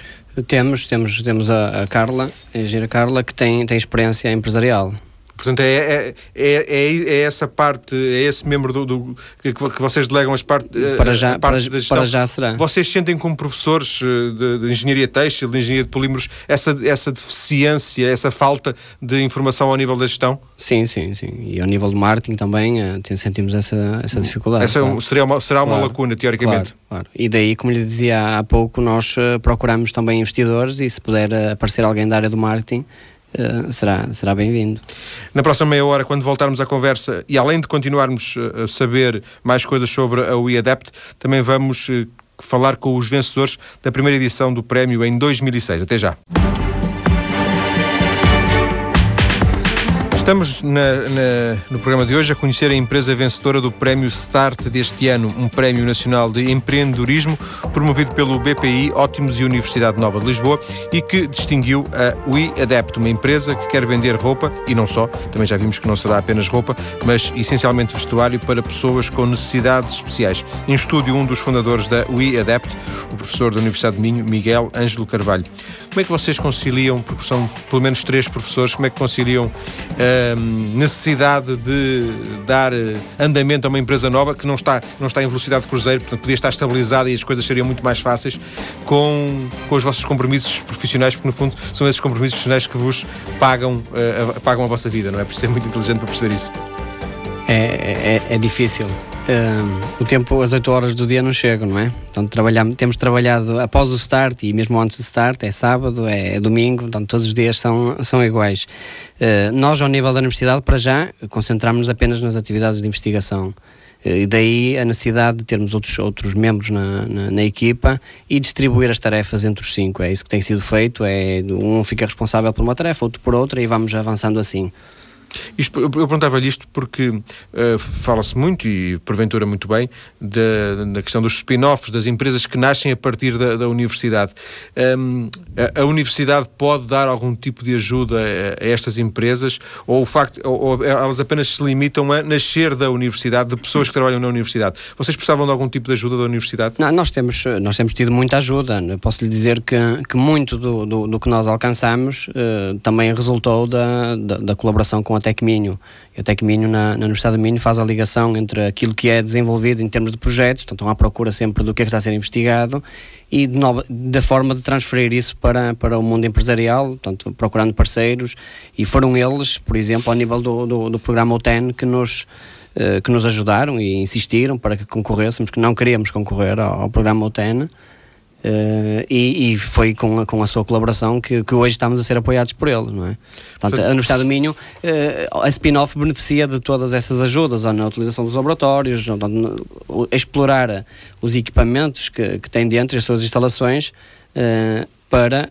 Temos, temos, temos a, a Carla, a engenheira Carla, que tem, tem experiência empresarial. Portanto, é, é, é, é, essa parte, é esse membro do, do que, que, vocês delegam as parte, para já, parte para, para, já será. Vocês sentem como professores de, de, engenharia têxtil, de engenharia de polímeros, essa, essa deficiência, essa falta de informação ao nível da gestão? Sim, sim, sim. E ao nível do marketing também sentimos essa, essa dificuldade. Essa claro. seria uma, será uma claro, lacuna, teoricamente. Claro, claro. E daí, como lhe dizia há pouco, nós procuramos também investidores e se puder aparecer alguém da área do marketing Uh, será, será bem-vindo. Na próxima meia hora, quando voltarmos à conversa, e além de continuarmos uh, a saber mais coisas sobre a WeAdapt, também vamos uh, falar com os vencedores da primeira edição do prémio em 2006. Até já. Estamos na, na, no programa de hoje a conhecer a empresa vencedora do Prémio START deste ano, um Prémio Nacional de Empreendedorismo promovido pelo BPI Ótimos e Universidade Nova de Lisboa e que distinguiu a WeAdapt, uma empresa que quer vender roupa e não só, também já vimos que não será apenas roupa, mas essencialmente vestuário para pessoas com necessidades especiais. Em estúdio, um dos fundadores da WeAdapt, o professor da Universidade de Minho, Miguel Ângelo Carvalho. Como é que vocês conciliam, porque são pelo menos três professores, como é que conciliam a necessidade de dar andamento a uma empresa nova que não está, não está em velocidade de cruzeiro, portanto podia estar estabilizada e as coisas seriam muito mais fáceis com, com os vossos compromissos profissionais, porque no fundo são esses compromissos profissionais que vos pagam, uh, pagam a vossa vida, não é? Isso é muito inteligente para perceber isso. É, é, é difícil o tempo, as 8 horas do dia não chegam, não é? Então trabalhamos, temos trabalhado após o start e mesmo antes do start, é sábado, é, é domingo, então todos os dias são, são iguais. Uh, nós, ao nível da universidade, para já, concentramos-nos apenas nas atividades de investigação. Uh, e daí a necessidade de termos outros, outros membros na, na, na, equipa e distribuir as tarefas entre os cinco. É isso que tem sido feito, é um fica responsável por uma tarefa, outro por outra e vamos avançando assim. Isto, eu perguntava-lhe isto porque uh, fala-se muito, e porventura muito bem, da, da questão dos spin-offs, das empresas que nascem a partir da, da universidade. Um, a, a, universidade pode dar algum tipo de ajuda a, a estas empresas ou o facto, ou, ou, elas apenas se limitam a nascer da universidade, de pessoas que trabalham na universidade? Vocês precisavam de algum tipo de ajuda da universidade? Não, nós temos, nós temos tido muita ajuda. Posso lhe dizer que, que muito do, do, do que nós alcançamos uh, também resultou da, da, da colaboração com a Tecminho. E o Tecminho, na, na Universidade do Minho, faz a ligação entre aquilo que é desenvolvido em termos de projetos, então à procura sempre do que é que está a ser investigado e nova, da forma de transferir isso para, para o mundo empresarial, portanto, procurando parceiros. E foram eles, por exemplo, ao nível do, do, do programa OTEN, que nos eh, que nos ajudaram e insistiram para que concorrêssemos, que não queríamos concorrer ao, ao programa OTEN, Uh, e, e, foi com a, com a sua colaboração que, que, hoje estamos a ser apoiados por ele, não é? Portanto, a Universidade do Minho, uh, a spin-off beneficia de todas essas ajudas na utilização dos laboratórios, explorar os equipamentos que, que tem dentro, as suas instalações, uh, para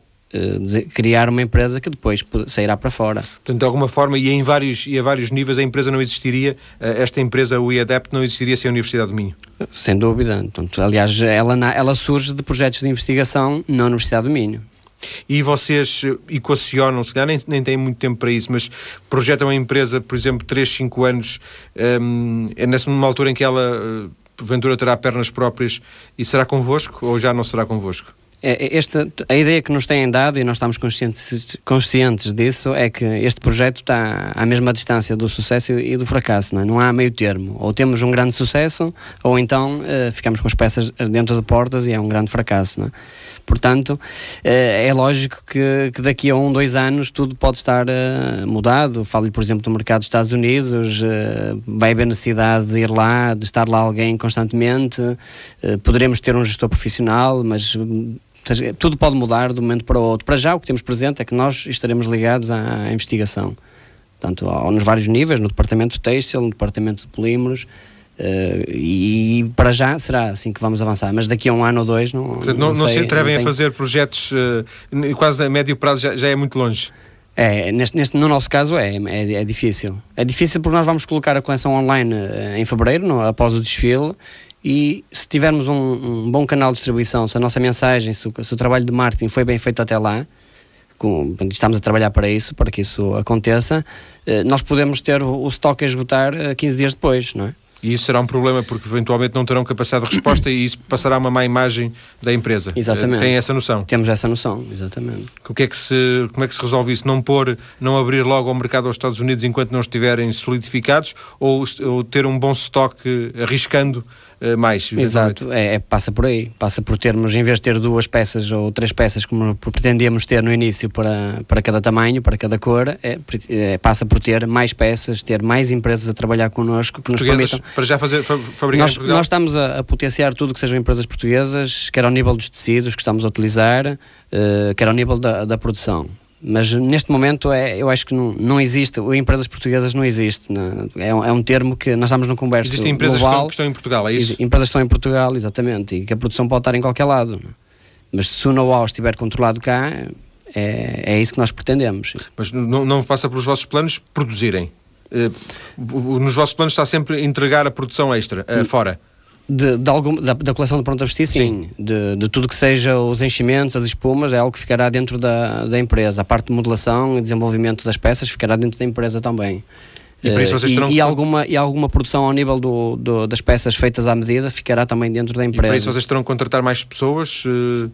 criar uma empresa que depois sairá para fora. Portanto, de alguma forma, e, em vários, e a vários níveis, a empresa não existiria, esta empresa, o IADEP, não existiria sem a Universidade do Minho. Sem dúvida. Portanto, aliás, ela, ela surge de projetos de investigação na Universidade do Minho. E vocês equacionam, se calhar nem, nem têm muito tempo para isso, mas projetam a empresa, por exemplo, 3, 5 anos, um, é nessa numa altura em que ela, porventura, terá pernas próprias e será convosco ou já não será convosco? É, é, esta, a ideia que nos têm dado, e nós estamos conscientes, conscientes disso, é que este projeto está à mesma distância do sucesso e do fracasso, não, é? não há meio termo. Ou temos um grande sucesso, ou então uh, ficamos com as peças dentro de portas e é um grande fracasso. É? Portanto, uh, é lógico que, que, daqui a um, dois anos tudo pode estar uh, mudado. Falo-lhe, por exemplo, do mercado dos Estados Unidos, vai haver necessidade de ir lá, de estar lá alguém constantemente, poderemos ter um gestor profissional, mas seja, tudo pode mudar de um momento para o outro. Para já, o que temos presente é que nós estaremos ligados à, investigação. Portanto, ao, nos vários níveis, no departamento de têxtil, no departamento de polímeros, Uh, e para já será assim que vamos avançar, mas daqui a um ano ou dois não. Portanto, não, não, não se atrevem a fazer projetos uh, quase a médio prazo, já, já, é muito longe. É, neste, neste, no nosso caso é, é, é, difícil. É difícil porque nós vamos colocar a coleção online uh, em fevereiro, no, após o desfile, e se tivermos um, um, bom canal de distribuição, se a nossa mensagem, se o, se o trabalho de marketing foi bem feito até lá, com, estamos a trabalhar para isso, para que isso aconteça, eh, nós podemos ter o, o estoque a esgotar 15 eh, dias depois, não é? E isso será um problema porque eventualmente não terão capacidade de resposta e isso passará uma má imagem da empresa. Exatamente. Tem essa noção? Temos essa noção, exatamente. O que é que se, como é que se resolve isso? Não pôr, não abrir logo ao mercado aos Estados Unidos enquanto não estiverem solidificados ou, ou ter um bom estoque arriscando mais. Exato, é, é, passa por aí. Passa por termos, em vez de ter duas peças ou três peças, como pretendíamos ter no início para, para cada tamanho, para cada cor, é, é, passa por ter mais peças, ter mais empresas a trabalhar connosco que nos permitam. Para já fazer, fabricar nós, nós estamos a, a, potenciar tudo que sejam empresas portuguesas, quer ao nível dos tecidos que estamos a utilizar, uh, quer ao nível da, da produção. Mas neste momento é, eu acho que não, não existe, o empresas portuguesas não existe. Não, é, um, é, um, termo que nós estamos num conversa. Existem empresas global, que estão em Portugal, é isso? Empresas que estão em Portugal, exatamente, e que a produção pode estar em qualquer lado. Não? Mas se o know-how estiver controlado cá, é, é isso que nós pretendemos. Mas não, não passa pelos vossos planos produzirem? Uh, nos vossos planos está sempre entregar a produção extra, uh, fora? De, de algum, da, da, coleção de pronto a vestir, sim. sim. De, de, tudo que seja os enchimentos, as espumas, é algo que ficará dentro da, da empresa. A parte de modelação e desenvolvimento das peças ficará dentro da empresa também. E, por isso vocês terão... e, e, alguma, e alguma produção ao nível do, do, das peças feitas à medida ficará também dentro da empresa. E para isso vocês terão que contratar mais pessoas? Uh...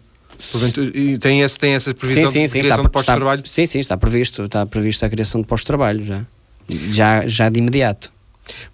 E tem, esse, tem essa previsão sim, sim, sim, de criação está, de postos de trabalho? Sim, sim, está previsto, está previsto a criação de postos de trabalho já. Já, já de imediato.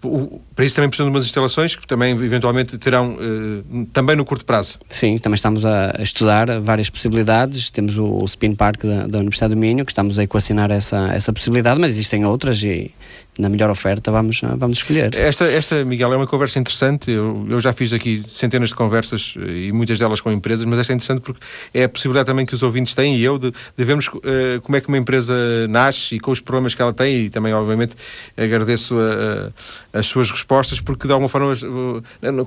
O, para isso também precisam de umas instalações que também eventualmente terão uh, também no curto prazo. Sim, também estamos a, estudar várias possibilidades. Temos o, o Spin Park da, da, Universidade do Minho, que estamos a equacionar essa, essa possibilidade, mas existem outras e na melhor oferta vamos, vamos escolher. Esta, esta, Miguel, é uma conversa interessante. Eu, eu já fiz aqui centenas de conversas eh, e muitas delas com empresas, mas esta é interessante porque é a possibilidade também que os ouvintes têm e eu de, de vermos uh, como é que uma empresa nasce e com os problemas que ela tem e também, obviamente, agradeço a, a, as suas respostas porque de alguma forma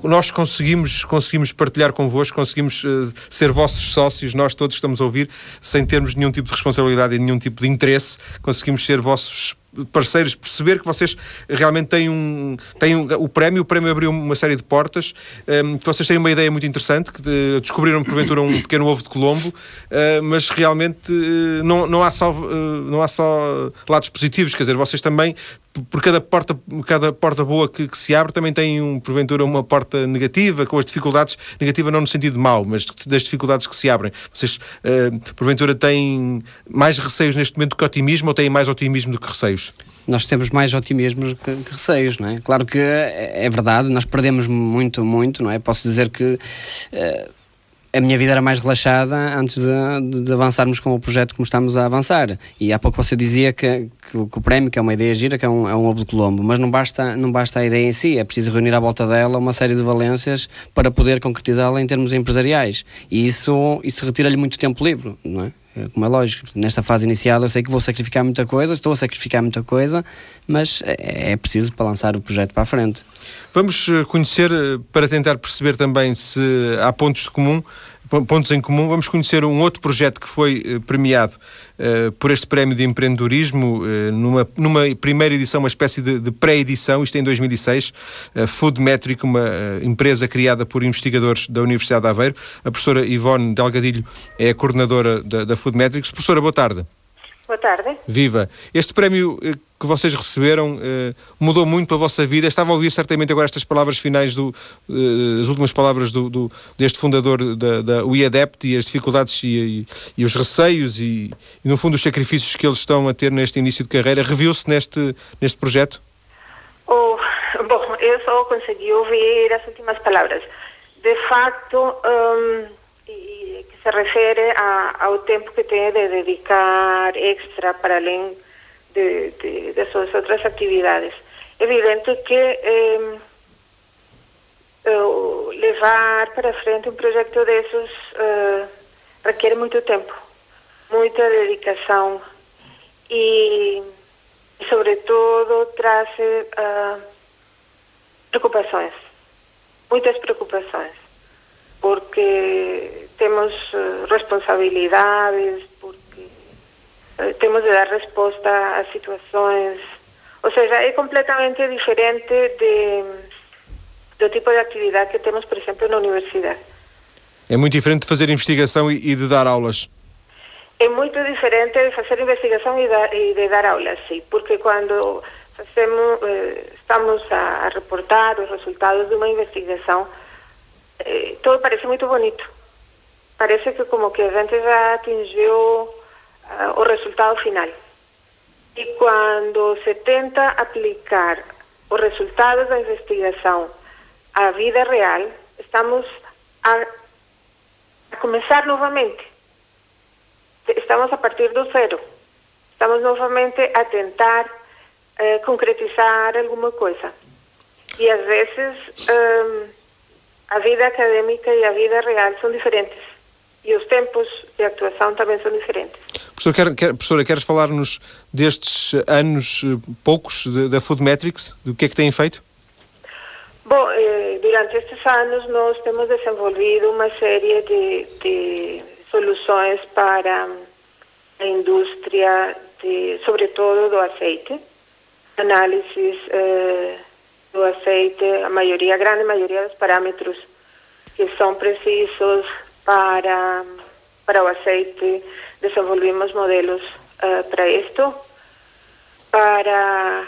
nós conseguimos, conseguimos partilhar convosco, conseguimos uh, ser vossos sócios, nós todos estamos a ouvir, sem termos nenhum tipo de responsabilidade e nenhum tipo de interesse, conseguimos ser vossos parceiros perceber que vocês realmente têm um, têm um, o prémio, o prémio abriu uma série de portas, um, que vocês têm uma ideia muito interessante, que de, descobriram porventura um pequeno ovo de Colombo, uh, mas realmente uh, não, não, há só, uh, não há só lados positivos, quer dizer, vocês também por cada porta, cada porta boa que, que, se abre também tem um, porventura uma porta negativa, com as dificuldades, negativa não no sentido mau, mas das dificuldades que se abrem. Vocês uh, porventura têm mais receios neste momento que otimismo ou têm mais otimismo do que receios? Nós temos mais otimismo que, que, receios, não é? Claro que é, é verdade, nós perdemos muito, muito, não é? Posso dizer que uh, a minha vida era mais relaxada antes de, de, avançarmos com o projeto como estamos a avançar. E há pouco você dizia que, que, que o prémio, que é uma ideia gira, que é um, é um ovo de Colombo, mas não basta, não basta a ideia em si, é preciso reunir à volta dela uma série de valências para poder concretizá-la em termos empresariais. E isso, isso retira-lhe muito tempo livre, não é? É? Como é lógico, nesta fase inicial eu sei que vou sacrificar muita coisa, estou a sacrificar muita coisa, mas é, é preciso para lançar o projeto para a frente. Vamos eh, conhecer, eh, para tentar perceber também se há pontos de comum, pontos em comum, vamos conhecer um outro projeto que foi eh, premiado uh, por este Prémio de Empreendedorismo, uh, numa, numa primeira edição, uma espécie de, de pré-edição, isto em 2006, uh, Food Metric, uma empresa criada por investigadores da Universidade de Aveiro. A professora Ivone Delgadilho é a coordenadora da, da Food Metrics. Professora, boa tarde. Boa tarde. Viva. Este prémio que vocês receberam eh, mudou muito a vossa vida? Estava a ouvir certamente agora estas palavras finais, do, eh, as últimas palavras do, do, deste fundador da, da UIADEPT e as dificuldades e, e, e os receios e, e, no fundo, os sacrifícios que eles estão a ter neste início de carreira. Reviu-se neste, neste projeto? Oh, bom, eu só consegui ouvir as últimas palavras. De facto, um, e que se refere a, ao tempo que tem de dedicar extra para além de, de, de suas outras atividades. Evidente que eh, levar para frente um projeto desses eh, requer muito tempo, muita dedicação e, sobretudo, traz uh, preocupações, muitas preocupações, porque temos uh, responsabilidades, eh, temos de dar resposta a situações. Ou seja, é completamente diferente de, do tipo de atividade que temos, por exemplo, na universidade. É muito diferente de fazer investigação e, e de dar aulas. É muito diferente de fazer investigação e, da, e de dar aulas, sim, porque quando fazemos, eh, estamos a, a, reportar os resultados de uma investigação, eh, tudo parece muito bonito. Parece que como que a gente já atingiu uh, o resultado final. E quando se tenta aplicar os resultados da investigação à vida real, estamos a, a começar novamente. Estamos a partir do zero. Estamos novamente a tentar uh, concretizar alguma coisa. E às vezes um, a vida acadêmica e a vida real são diferentes. E os tempos de atuação também são diferentes. Professor, quer, quer, professora, queres falar-nos destes anos eh, poucos da Food Metrics? Do que é que têm feito? Bom, eh, durante estes anos nós temos desenvolvido uma série de, de soluções para a indústria, de, sobretudo do azeite, análises eh, do azeite, a maioria, a grande maioria dos parâmetros que são precisos para, para o azeite desenvolvimos modelos uh, para isto, para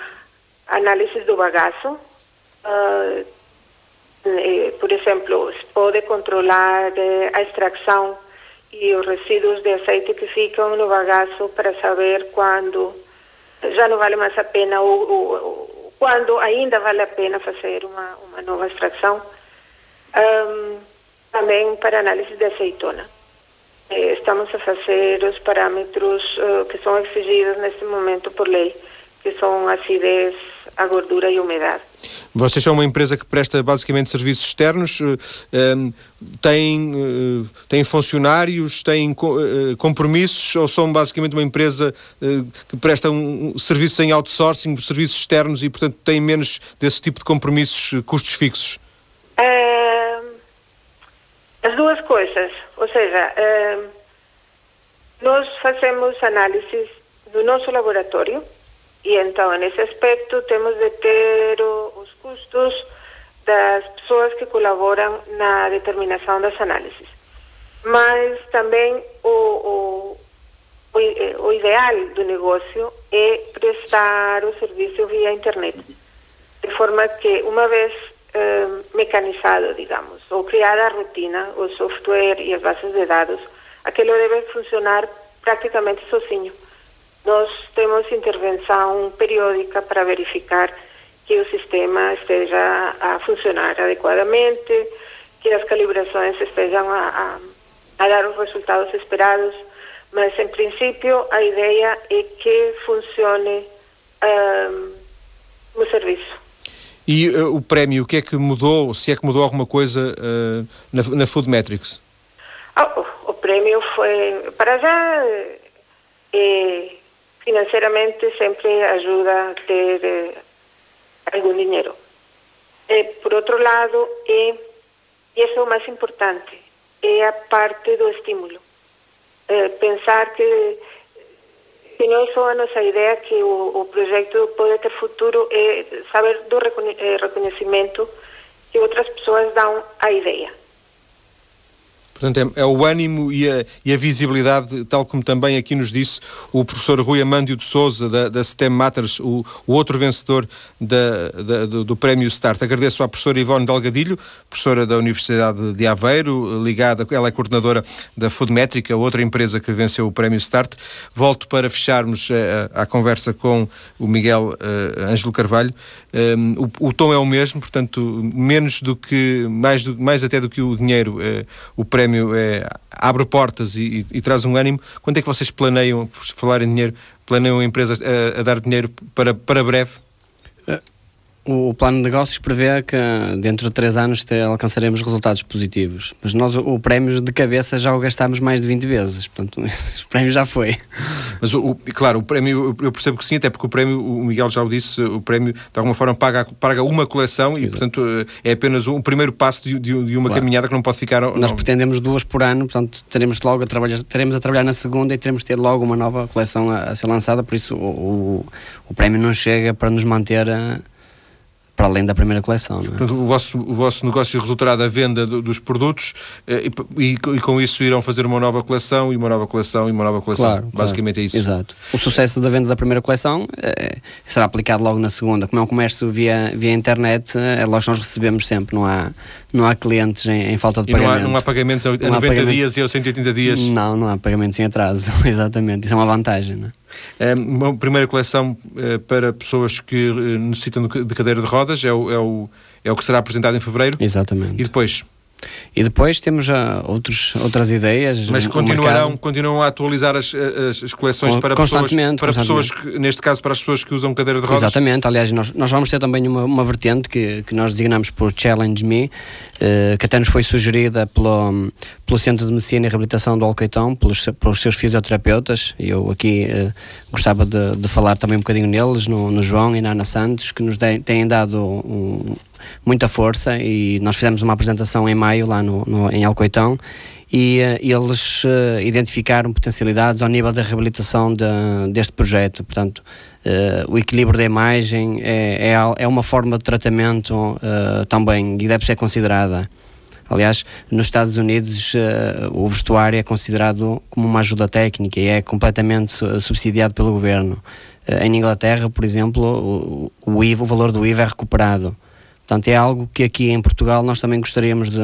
análisis do bagaço. Uh, eh, por exemplo, se pode controlar eh, a extração e os resíduos de azeite que ficam no bagaço para saber quando já não vale mais a pena ou, ou, quando ainda vale a pena fazer uma, uma nova extração. Um, também para análise de azeitona. Eh, estamos a fazer os parâmetros uh, que são exigidos neste momento por lei, que são acidez, a gordura e a umidade. Vocês são uma empresa que presta basicamente serviços externos, uh, um, têm, uh, têm funcionários, têm compromissos ou são basicamente uma empresa que presta um, serviços em outsourcing, serviços externos e, portanto, têm menos desse tipo de compromissos, custos fixos? As duas coisas, ou seja, eh, nós fazemos análises do nosso laboratório e então nesse aspecto temos de ter os custos das pessoas que colaboram na determinação das análises. Mas também o, o, o, eh, o ideal do negócio é prestar o serviço via internet, de forma que uma vez eh, mecanizado, digamos, ou criada a rotina, o software e as bases de dados, aquilo deve funcionar praticamente sozinho. Nós temos intervenção periódica para verificar que o sistema esteja a funcionar adequadamente, que as calibrações estejam a, dar os resultados esperados, mas em princípio a ideia é que funcione um, o serviço. E uh, o prémio, o que é que mudou, se é que mudou alguma coisa uh, na, na Food Metrics? Oh, o, prémio foi, para já, eh, financeiramente sempre ajuda a ter eh, algum dinheiro. Eh, por outro lado, e isso é o mais importante, é a parte do estímulo. Eh, pensar que é só a nossa ideia que o, o projeto pode ter futuro, é saber do reconhecimento que outras pessoas dão à ideia. Portanto, é, é, o ânimo e a, e a, visibilidade, tal como também aqui nos disse o professor Rui Amândio de Souza, da, da STEM Matters, o, o outro vencedor da, da, do, do, Prémio Start. Agradeço à professora Ivone Delgadilho, professora da Universidade de Aveiro, ligada, ela é coordenadora da Foodmétrica, outra empresa que venceu o Prémio Start. Volto para fecharmos a, eh, a conversa com o Miguel uh, Ângelo Carvalho. Um, o, o, tom é o mesmo, portanto, menos do que, mais, do, mais até do que o dinheiro, uh, o prémio é, abre portas e, e, e, traz um ânimo. Quando é que vocês planeiam, por falar em dinheiro, planeiam a empresa a, dar dinheiro para, para breve? O plano de negócios prevê que dentro de 3 anos alcançaremos resultados positivos, mas nós o, o prémio de cabeça já o gastámos mais de 20 vezes, portanto o prémio já foi. Mas o, claro, o prémio, eu percebo que sim, até porque o prémio, o Miguel já o disse, o prémio de alguma forma paga, paga uma coleção e Exato. portanto é apenas um primeiro passo de, de, de uma claro. caminhada que não pode ficar... Nós não. pretendemos duas por ano, portanto teremos logo a trabalhar, teremos a trabalhar na segunda e teremos de ter logo uma nova coleção a, a ser lançada, por isso o, o, o prémio não chega para nos manter... A, para além da primeira coleção. É? Portanto, o vosso, o vosso negócio resultará da venda do, dos produtos eh, e, e, e, com isso irão fazer uma nova coleção e uma nova coleção e uma nova coleção. Claro, Basicamente claro. é isso. Exato. O sucesso da venda da primeira coleção eh, será aplicado logo na segunda. Como é um comércio via, via internet, é logo que nós recebemos sempre, não há, não há clientes em, em falta de e pagamento. Não há, não há pagamentos a, 90 pagamentos... dias e aos 180 dias? Não, não há pagamentos em atraso, exatamente. Isso é uma vantagem. Não é? É uma primeira coleção é, para pessoas que eh, necessitam de cadeira de rodas, é o, é, o, é o que será apresentado em fevereiro. Exatamente. E depois? E depois temos outros, outras ideias. Mas continuarão, continuam a atualizar as, as, as coleções para, pessoas, para pessoas que, neste caso, para as pessoas que usam cadeira de rodas? Exatamente, aliás, nós, nós vamos ter também uma, uma vertente que, que nós designamos por Challenge Me, uh, que até nos foi sugerida pelo, pelo Centro de Medicina e Reabilitação do Alcaitão, pelos, pelos seus fisioterapeutas, e eu aqui uh, gostava de, de, falar também um bocadinho neles, no, no João e na Ana Santos, que nos de, têm dado um, muita força e nós fizemos uma apresentação em maio lá no, no em Alcoitão e uh, eles uh, identificaram potencialidades ao nível da reabilitação de, deste projeto. Portanto, uh, o equilíbrio da imagem é, é, é uma forma de tratamento também e deve ser considerada. Aliás, nos Estados Unidos o vestuário é considerado como uma ajuda técnica e é completamente subsidiado pelo governo. em Inglaterra, por exemplo, o, o, IVA, o valor do IVA é recuperado. Portanto, é algo que aqui em Portugal nós também gostaríamos de,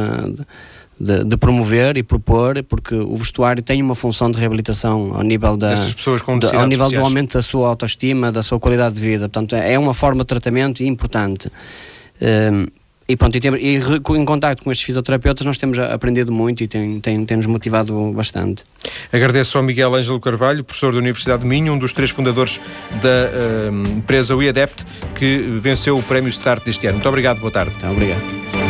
de, de, promover e propor, porque o vestuário tem uma função de reabilitação ao nível da pessoas com de, ao nível do aumento da sua autoestima, da sua qualidade de vida. Portanto, é uma forma de tratamento importante. Um, e pronto, e, e, em contato com estes fisioterapeutas nós temos aprendido muito e tem, tem, tem nos motivado bastante. Agradeço ao Miguel Ângelo Carvalho, professor da Universidade de Minho, um dos três fundadores da uh, empresa WeAdept, que venceu o prémio Start deste ano. Muito obrigado, boa tarde. Muito obrigado.